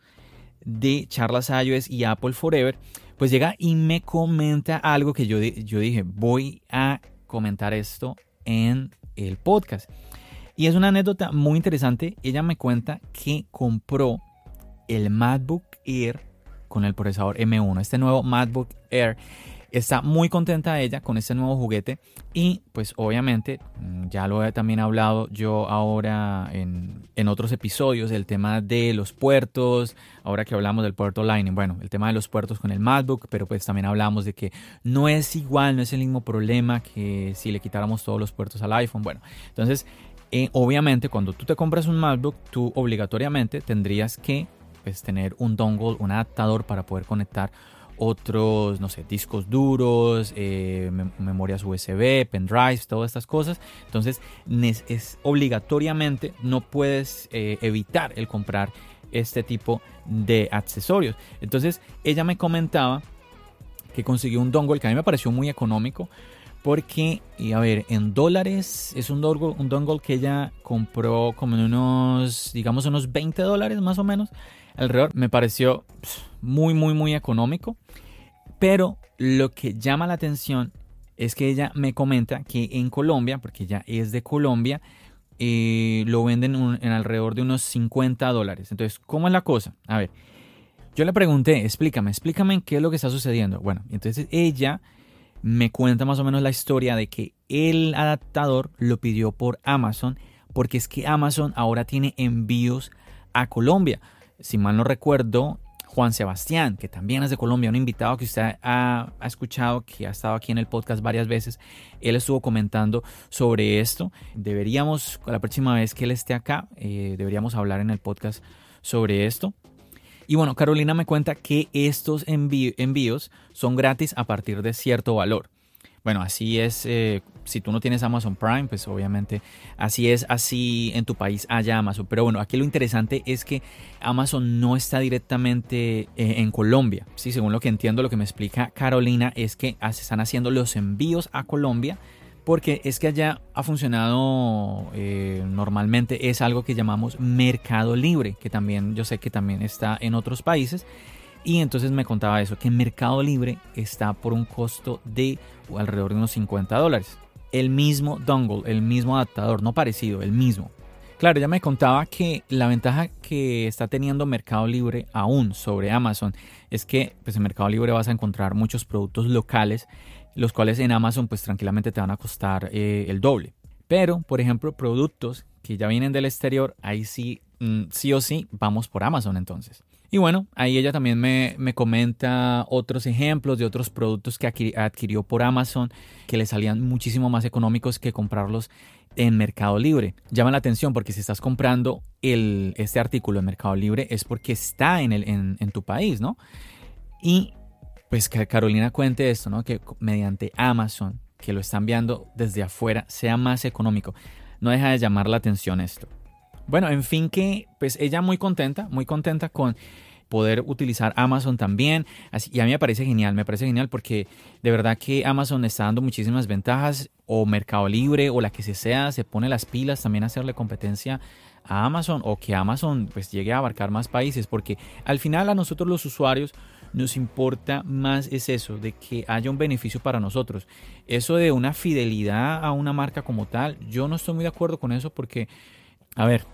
de Charlas iOS y Apple Forever, pues llega y me comenta algo que yo, yo dije, voy a comentar esto en el podcast. Y es una anécdota muy interesante. Ella me cuenta que compró el MacBook Air con el procesador M1, este nuevo MacBook Air Está muy contenta ella con este nuevo juguete y pues obviamente mm, ya lo he también hablado yo ahora en, en otros episodios, el tema de los puertos, ahora que hablamos del puerto Lightning, bueno, el tema de los puertos con el MacBook, pero pues también hablamos de que no es igual, no es el mismo problema que si le quitáramos todos los puertos al iPhone, bueno, entonces eh, obviamente cuando tú te compras un MacBook, tú obligatoriamente tendrías que pues, tener un dongle, un adaptador para poder conectar otros, no sé, discos duros, eh, memorias USB, pendrives, todas estas cosas. Entonces, es obligatoriamente, no puedes eh, evitar el comprar este tipo de accesorios. Entonces, ella me comentaba que consiguió un dongle que a mí me pareció muy económico. Porque, y a ver, en dólares es un dongle, un dongle que ella compró como en unos, digamos, unos 20 dólares más o menos alrededor. Me pareció muy, muy, muy económico. Pero lo que llama la atención es que ella me comenta que en Colombia, porque ella es de Colombia, eh, lo venden en alrededor de unos 50 dólares. Entonces, ¿cómo es la cosa? A ver, yo le pregunté, explícame, explícame qué es lo que está sucediendo. Bueno, entonces ella me cuenta más o menos la historia de que el adaptador lo pidió por Amazon, porque es que Amazon ahora tiene envíos a Colombia si mal no recuerdo, Juan Sebastián, que también es de Colombia, un invitado que usted ha, escuchado, que ha estado aquí en el podcast varias veces, él estuvo comentando sobre esto. Deberíamos, la próxima vez que él esté acá, eh, deberíamos hablar en el podcast sobre esto. Y bueno, Carolina me cuenta que estos envíos son gratis a partir de cierto valor. Bueno, así es, eh, si tú no tienes Amazon Prime, pues obviamente así es, así en tu país haya Amazon. Pero bueno, aquí lo interesante es que Amazon no está directamente eh, en Colombia. Sí, según lo que entiendo, lo que me explica Carolina es que se están haciendo los envíos a Colombia porque es que allá ha funcionado eh, normalmente, es algo que llamamos mercado libre, que también yo sé que también está en otros países. Y entonces me contaba eso, que Mercado Libre está por un costo de alrededor de unos 50 dólares. El mismo dongle, el mismo adaptador, no parecido, el mismo. Claro, ya me contaba que la ventaja que está teniendo Mercado Libre aún sobre Amazon es que pues, en Mercado Libre vas a encontrar muchos productos locales, los cuales en Amazon pues tranquilamente te van a costar eh, el doble. Pero, por ejemplo, productos que ya vienen del exterior, ahí sí, mm, sí o sí, vamos por Amazon entonces. Y bueno, ahí ella también me, comenta otros ejemplos de otros productos que adquirió por Amazon que le salían muchísimo más económicos que comprarlos en Mercado Libre. Llama la atención porque si estás comprando el, este artículo en Mercado Libre es porque está en, el, en, tu país, ¿no? Y pues que Carolina cuente esto, ¿no? Que mediante Amazon, que lo están enviando desde afuera, sea más económico. No deja de llamar la atención esto. Bueno, en fin que pues ella muy contenta, muy contenta con poder utilizar Amazon también. Así, y a mí me parece genial, me parece genial porque de verdad que Amazon está dando muchísimas ventajas o Mercado Libre o la que se sea, se pone las pilas también a hacerle competencia a Amazon o que Amazon pues llegue a abarcar más países porque al final a nosotros los usuarios nos importa más es eso, de que haya un beneficio para nosotros. Eso de una fidelidad a una marca como tal, yo no estoy muy de acuerdo con eso porque, a ver,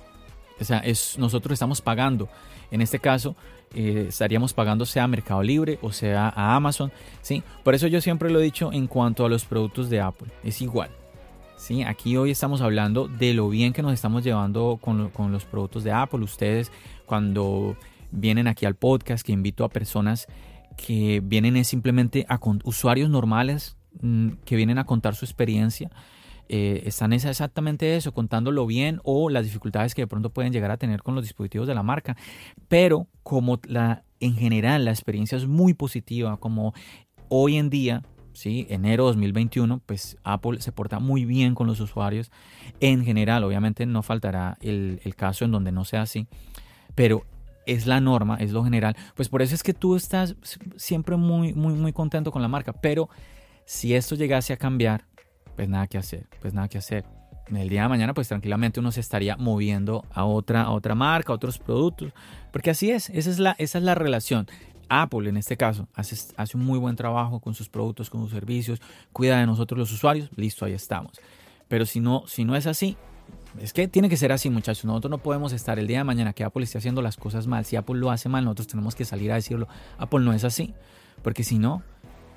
o sea, es, nosotros estamos pagando. En este caso, eh, estaríamos pagando sea a Mercado Libre o sea a Amazon. ¿sí? Por eso yo siempre lo he dicho en cuanto a los productos de Apple. Es igual. ¿sí? Aquí hoy estamos hablando de lo bien que nos estamos llevando con, los productos de Apple. Ustedes cuando vienen aquí al podcast, que invito a personas que vienen simplemente a usuarios normales mm, que vienen a contar su experiencia eh, están exactamente eso, contándolo bien o las dificultades que de pronto pueden llegar a tener con los dispositivos de la marca. Pero como la, en general la experiencia es muy positiva, como hoy en día, ¿sí? enero 2021, pues Apple se porta muy bien con los usuarios. En general, obviamente no faltará el, el caso en donde no sea así, pero es la norma, es lo general. Pues por eso es que tú estás siempre muy, muy, muy contento con la marca. Pero si esto llegase a cambiar, pues nada que hacer, pues nada que hacer. El día de mañana, pues tranquilamente uno se estaría moviendo a otra, a otra marca, a otros productos, porque así es, esa es la, esa es la relación. Apple en este caso hace, hace un muy buen trabajo con sus productos, con sus servicios, cuida de nosotros los usuarios, listo, ahí estamos. Pero si no, si no es así, es que tiene que ser así, muchachos. Nosotros no podemos estar el día de mañana que Apple esté haciendo las cosas mal. Si Apple lo hace mal, nosotros tenemos que salir a decirlo. Apple no es así. Porque si no,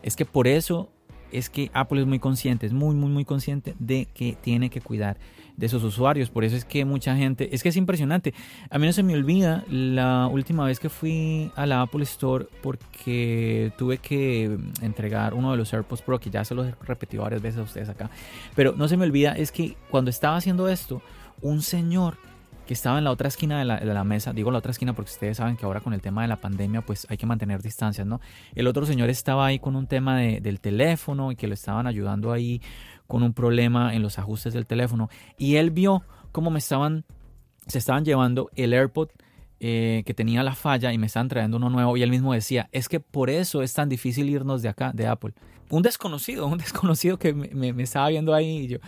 es que por eso es que Apple es muy consciente, es muy, muy, muy consciente de que tiene que cuidar de sus usuarios. Por eso es que mucha gente, es que es impresionante. A mí no se me olvida la última vez que fui a la Apple Store porque tuve que entregar uno de los AirPods Pro, que ya se los he repetido varias veces a ustedes acá. Pero no se me olvida, es que cuando estaba haciendo esto, un señor que estaba en la otra esquina de la, mesa, digo la otra esquina porque ustedes saben que ahora con el tema de la pandemia pues hay que mantener distancias, ¿no? El otro señor estaba ahí con un tema del teléfono y que lo estaban ayudando ahí con un problema en los ajustes del teléfono y él vio cómo me estaban, se estaban llevando el AirPod eh, que tenía la falla y me estaban trayendo uno nuevo y él mismo decía, es que por eso es tan difícil irnos de acá, de Apple. Un desconocido, un desconocido que me, me estaba viendo ahí y yo...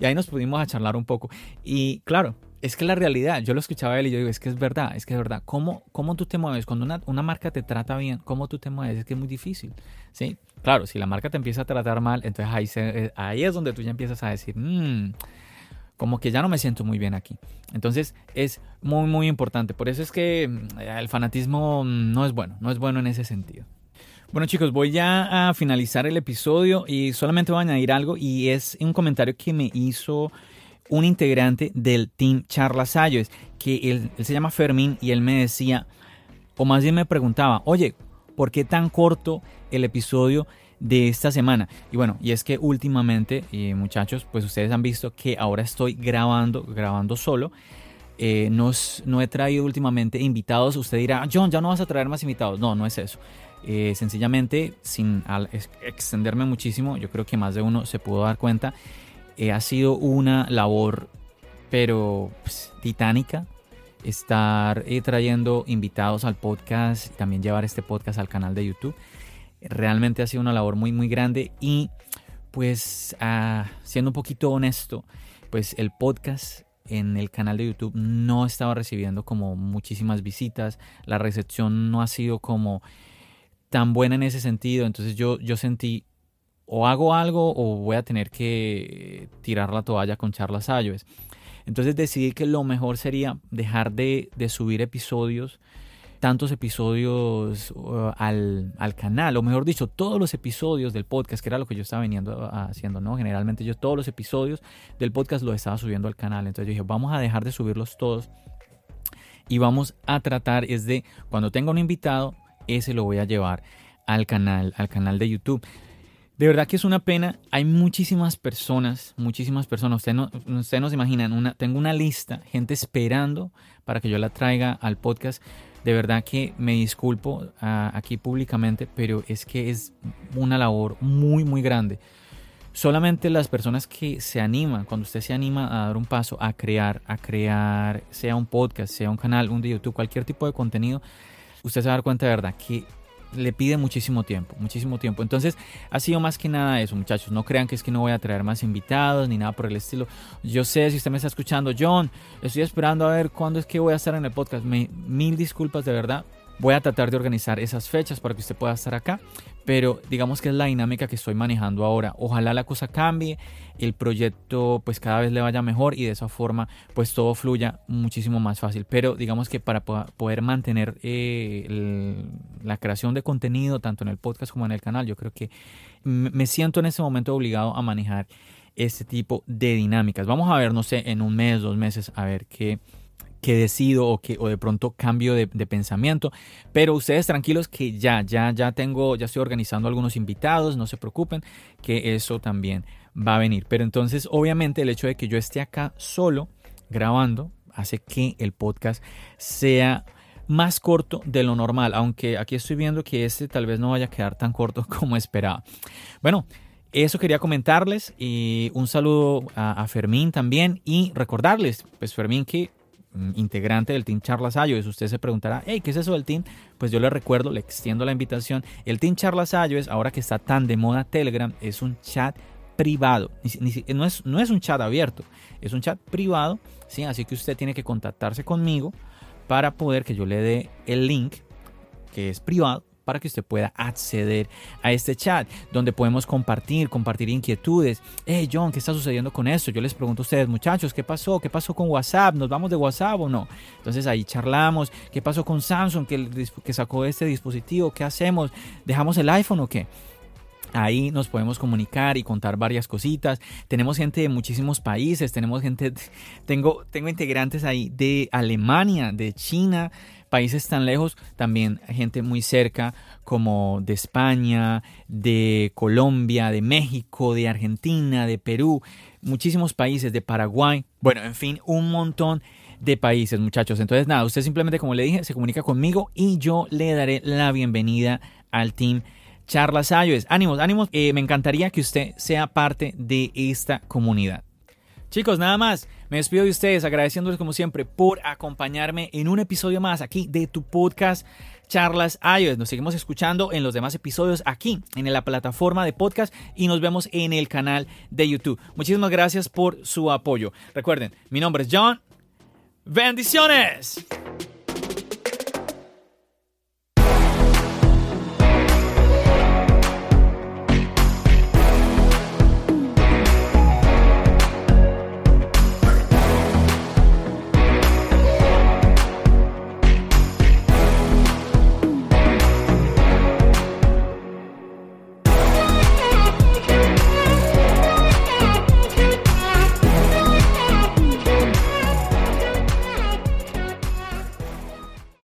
Y ahí nos pudimos a charlar un poco. Y claro, es que la realidad, yo lo escuchaba a él y yo digo, es que es verdad, es que es verdad. ¿Cómo, cómo tú te mueves? Cuando una, una, marca te trata bien, ¿cómo tú te mueves? Es que es muy difícil. ¿sí? Claro, si la marca te empieza a tratar mal, entonces ahí, eh, ahí es donde tú ya empiezas a decir, mmm, como que ya no me siento muy bien aquí. Entonces es muy, muy importante. Por eso es que mm, el fanatismo no es bueno, no es bueno en ese sentido. Bueno chicos, voy ya a finalizar el episodio y solamente voy a añadir algo y es un comentario que me hizo un integrante del Team Charlas Ayos, que él, se llama Fermín y él me decía, o más bien me preguntaba, oye, ¿por qué tan corto el episodio de esta semana? Y bueno, y es que últimamente, eh, muchachos, pues ustedes han visto que ahora estoy grabando, grabando solo. Eh, no, no, he traído últimamente invitados. Usted dirá, John, ya no vas a traer más invitados. No, no es eso. Eh, sencillamente, sin extenderme muchísimo, yo creo que más de uno se pudo dar cuenta eh, ha sido una labor, pero pues, titánica, estar eh, trayendo invitados al podcast también llevar este podcast al canal de YouTube. Realmente ha sido una labor muy, muy grande y pues ah, siendo un poquito honesto, pues el podcast en el canal de YouTube no estaba recibiendo como muchísimas visitas, la recepción no ha sido como tan buena en ese sentido, entonces yo, yo sentí o hago algo o voy a tener que tirar la toalla con charlas iOS. Entonces decidí que lo mejor sería dejar de, subir episodios, tantos episodios uh, al, canal, o mejor dicho, todos los episodios del podcast, que era lo que yo estaba viniendo uh, haciendo, ¿no? Generalmente yo todos los episodios del podcast los estaba subiendo al canal. Entonces yo dije, vamos a dejar de subirlos todos y vamos a tratar es de cuando tenga un invitado, ese lo voy a llevar al canal, al canal de YouTube. De verdad que es una pena. Hay muchísimas personas, muchísimas personas. Ustedes no, usted no se imaginan. Una, tengo una lista, gente esperando para que yo la traiga al podcast. De verdad que me disculpo ah, aquí públicamente, pero es que es una labor muy, muy grande. Solamente las personas que se animan, cuando usted se anima a dar un paso, a crear, a crear, sea un podcast, sea un canal, un de YouTube, cualquier tipo de contenido, usted se va a dar cuenta de verdad que le pide muchísimo tiempo, muchísimo tiempo. Entonces, ha sido más que nada eso, muchachos. No crean que es que no voy a traer más invitados ni nada por el estilo. Yo sé si usted me está escuchando, John, estoy esperando a ver cuándo es que voy a estar en el podcast. mil disculpas de verdad. Voy a tratar de organizar esas fechas para que usted pueda estar acá, pero digamos que es la dinámica que estoy manejando ahora. Ojalá la cosa cambie, el proyecto pues cada vez le vaya mejor y de esa forma pues todo fluya muchísimo más fácil. Pero digamos que para poder mantener eh, la creación de contenido tanto en el podcast como en el canal, yo creo que me siento en este momento obligado a manejar este tipo de dinámicas. Vamos a ver, no sé, en un mes, dos meses, a ver qué que decido o que o de pronto cambio de, pensamiento. Pero ustedes tranquilos que ya, ya, ya tengo, ya estoy organizando algunos invitados, no se preocupen, que eso también va a venir. Pero entonces, obviamente, el hecho de que yo esté acá solo grabando hace que el podcast sea más corto de lo normal, aunque aquí estoy viendo que este tal vez no vaya a quedar tan corto como esperaba. Bueno, eso quería comentarles y un saludo a, a Fermín también y recordarles, pues Fermín que integrante del Team Charlas iOS. Usted se preguntará, hey, ¿qué es eso del Team? Pues yo le recuerdo, le extiendo la invitación. El Team Charlas iOS, ahora que está tan de moda Telegram, es un chat privado. no, es, no es un chat abierto, es un chat privado. ¿sí? Así que usted tiene que contactarse conmigo para poder que yo le dé el link que es privado para que usted pueda acceder a este chat donde podemos compartir, compartir inquietudes. Hey John, ¿qué está sucediendo con esto? Yo les pregunto a ustedes, muchachos, ¿qué pasó? ¿Qué pasó con WhatsApp? ¿Nos vamos de WhatsApp o no? Entonces ahí charlamos. ¿Qué pasó con Samsung que, sacó este dispositivo? ¿Qué hacemos? ¿Dejamos el iPhone o qué? Ahí nos podemos comunicar y contar varias cositas. Tenemos gente de muchísimos países, tenemos gente, tengo, tengo integrantes ahí de Alemania, de China, países tan lejos, también gente muy cerca como de España, de Colombia, de México, de Argentina, de Perú, muchísimos países, de Paraguay, bueno, en fin, un montón de países, muchachos. Entonces, nada, usted simplemente, como le dije, se comunica conmigo y yo le daré la bienvenida al team Charlas iOS. Ánimos, ánimos. Eh, me encantaría que usted sea parte de esta comunidad. Chicos, nada más. Me despido de ustedes agradeciéndoles como siempre por acompañarme en un episodio más aquí de tu podcast Charlas iOS. Nos seguimos escuchando en los demás episodios aquí en la plataforma de podcast y nos vemos en el canal de YouTube. Muchísimas gracias por su apoyo. Recuerden, mi nombre es John. Bendiciones.